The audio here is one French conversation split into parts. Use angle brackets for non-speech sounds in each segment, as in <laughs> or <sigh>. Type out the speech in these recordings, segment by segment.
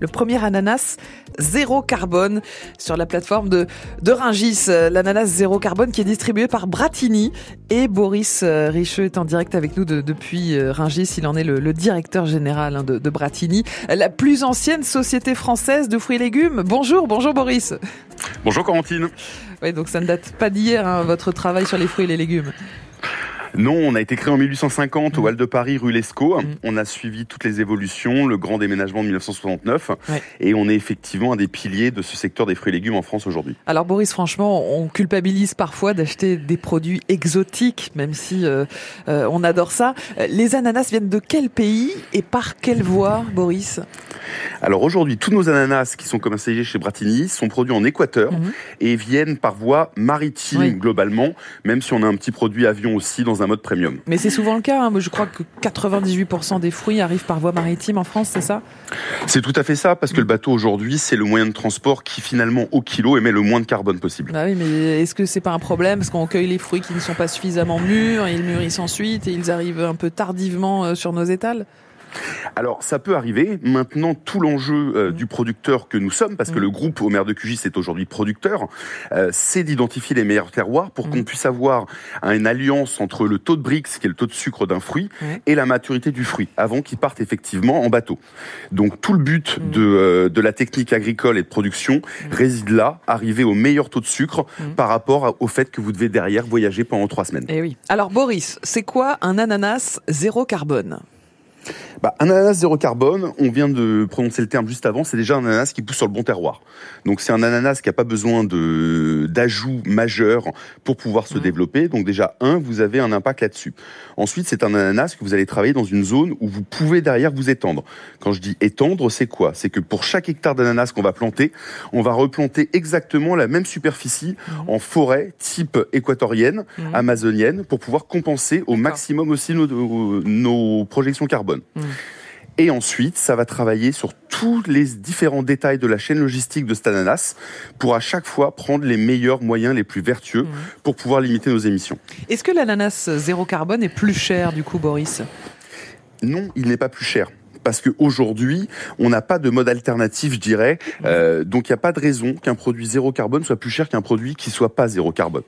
Le premier ananas zéro carbone sur la plateforme de, de Ringis. L'ananas zéro carbone qui est distribué par Bratini. Et Boris euh, Richeux est en direct avec nous de- depuis euh, Ringis. Il en est le, le directeur général hein, de, de Bratini, la plus ancienne société française de fruits et légumes. Bonjour, bonjour Boris. Bonjour Corentine. Oui, donc ça ne date pas d'hier, hein, votre travail sur les fruits et les légumes. Non, on a été créé en 1850 au Hall de Paris, rue Lescaut. Mm. On a suivi toutes les évolutions, le grand déménagement de 1969. Ouais. Et on est effectivement un des piliers de ce secteur des fruits et légumes en France aujourd'hui. Alors Boris, franchement, on culpabilise parfois d'acheter des produits exotiques, même si euh, euh, on adore ça. Les ananas viennent de quel pays et par quelle voie, Boris? Alors aujourd'hui, tous nos ananas qui sont commercialisés chez Bratini sont produits en Équateur Mhm. et viennent par voie maritime Oui. globalement, même si on a un petit produit avion aussi dans un mode premium. Mais c'est souvent le cas. hein. Moi, je crois que 98% des fruits arrivent par voie maritime en France, c'est ça? C'est tout à fait ça, parce que le bateau aujourd'hui, c'est le moyen de transport qui finalement au kilo émet le moins de carbone possible. Bah oui, mais est-ce que c'est pas un problème? Parce qu'on cueille les fruits qui ne sont pas suffisamment mûrs, ils mûrissent ensuite et ils arrivent un peu tardivement euh, sur nos étals? Alors ça peut arriver. Maintenant, tout l'enjeu euh, Mhm. du producteur que nous sommes, parce que Mhm. le groupe Omer de QGIS est aujourd'hui producteur, euh, c'est d'identifier les meilleurs terroirs pour qu'on puisse avoir une alliance entre le taux de Brix, qui est le taux de sucre d'un fruit, et la maturité du fruit, avant qu'il parte effectivement en bateau. Donc tout le but de, euh, de la technique agricole et de production réside là, arriver au meilleur taux de sucre par rapport au fait que vous devez derrière voyager pendant trois semaines. Eh oui. Alors Boris, c'est quoi un ananas zéro carbone? Bah, un ananas zéro carbone, on vient de prononcer le terme juste avant, c'est déjà un ananas qui pousse sur le bon terroir. Donc c'est un ananas qui n'a pas besoin de d'ajouts majeurs pour pouvoir se Mhm. développer. Donc déjà un, vous avez un impact là-dessus. Ensuite, c'est un ananas que vous allez travailler dans une zone où vous pouvez derrière vous étendre. Quand je dis étendre, c'est quoi? C'est que pour chaque hectare d'ananas qu'on va planter, on va replanter exactement la même superficie Mhm. en forêt type équatorienne, Mhm. amazonienne, pour pouvoir compenser au maximum aussi nos, nos projections carbone. Et ensuite, ça va travailler sur tous les différents détails de la chaîne logistique de cet ananas pour à chaque fois prendre les meilleurs moyens, les plus vertueux Mhm. pour pouvoir limiter nos émissions. Est-ce que l'ananas zéro carbone est plus cher du coup, Boris? Non, il n'est pas plus cher. Parce qu'aujourd'hui, on n'a pas de mode alternatif, je dirais. Euh, donc, il n'y a pas de raison qu'un produit zéro carbone soit plus cher qu'un produit qui soit pas zéro carbone.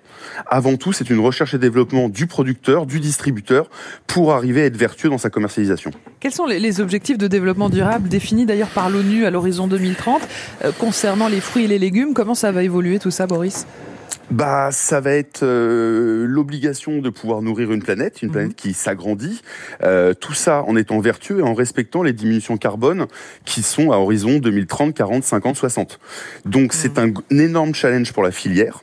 Avant tout, c'est une recherche et développement du producteur, du distributeur, pour arriver à être vertueux dans sa commercialisation. Quels sont les, les objectifs de développement durable définis d'ailleurs par l'ONU à l'horizon 2030 euh, concernant les fruits et les légumes? Comment ça va évoluer tout ça, Boris? Bah, ça va être euh, l'obligation de pouvoir nourrir une planète, une Mhm. planète qui s'agrandit. Euh, tout ça en étant vertueux et en respectant les diminutions carbone qui sont à horizon 2030, 40, 50, 60. Donc c'est un, un énorme challenge pour la filière.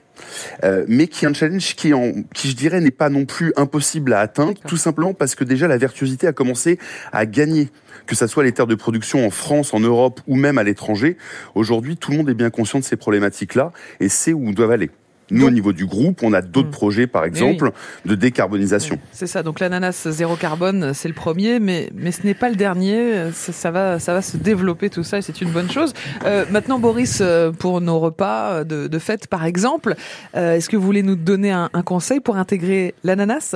euh, mais qui est un challenge qui, en, qui je dirais n'est pas non plus impossible à atteindre, tout simplement parce que déjà la vertuosité a commencé à gagner, que ça soit les terres de production en France, en Europe ou même à l'étranger. Aujourd'hui, tout le monde est bien conscient de ces problématiques-là et sait où doit aller. Nous, Donc- au niveau du groupe, on a d'autres Mm. projets, par exemple, de décarbonisation. C'est ça, donc l'ananas zéro carbone, c'est le premier, mais, mais ce n'est pas le dernier. Ça, ça va, ça va se développer tout ça et c'est une bonne chose. Euh, maintenant, Boris, euh, pour nos repas de, de fête, par exemple, euh, est-ce que vous voulez nous donner un, un conseil pour intégrer l'ananas?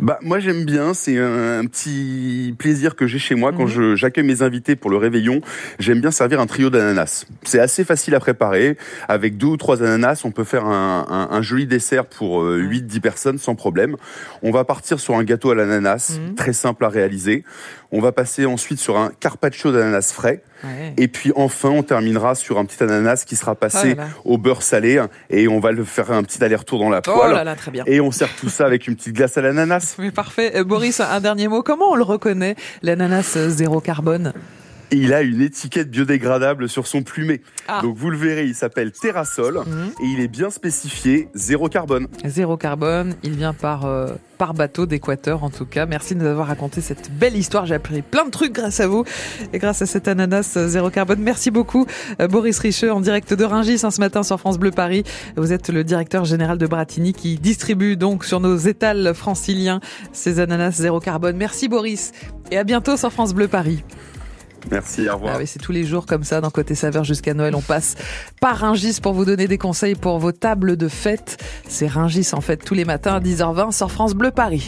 Bah, moi, j'aime bien. C'est un, un petit plaisir que j'ai chez moi quand je- j'accueille mes invités pour le réveillon. J'aime bien servir un trio d'ananas. C'est assez facile à préparer. Avec deux ou trois ananas, on peut faire un, un- un joli dessert pour euh, 8-10 personnes sans problème. On va partir sur un gâteau à l'ananas, Mhm. très simple à réaliser. On va passer ensuite sur un carpaccio d'ananas frais. Ouais. Et puis enfin, on terminera sur un petit ananas qui sera passé Oh là là. au beurre salé et on va le faire un petit aller-retour dans la Oh poêle. là là, très bien. Et on sert tout ça avec une petite glace à l'ananas. <laughs> Mais parfait. Euh, Boris, un dernier mot. Comment on le reconnaît, l'ananas zéro carbone? Il a une étiquette biodégradable sur son plumet. Ah. Donc vous le verrez, il s'appelle Terrasol Mhm. et il est bien spécifié zéro carbone. Zéro carbone, il vient par, euh, par bateau d'Équateur en tout cas. Merci de nous avoir raconté cette belle histoire. J'ai appris plein de trucs grâce à vous et grâce à cet ananas euh, zéro carbone. Merci beaucoup euh, Boris Richeux en direct de Rungis hein, ce matin sur France Bleu Paris. Vous êtes le directeur général de Bratini qui distribue donc sur nos étals franciliens ces ananas zéro carbone. Merci Boris et à bientôt sur France Bleu Paris. Merci, au revoir. Ah c'est tous les jours comme ça dans Côté Saveur jusqu'à Noël. On passe par Ringis pour vous donner des conseils pour vos tables de fête. C'est Ringis en fait tous les matins à 10h20 sur France Bleu Paris.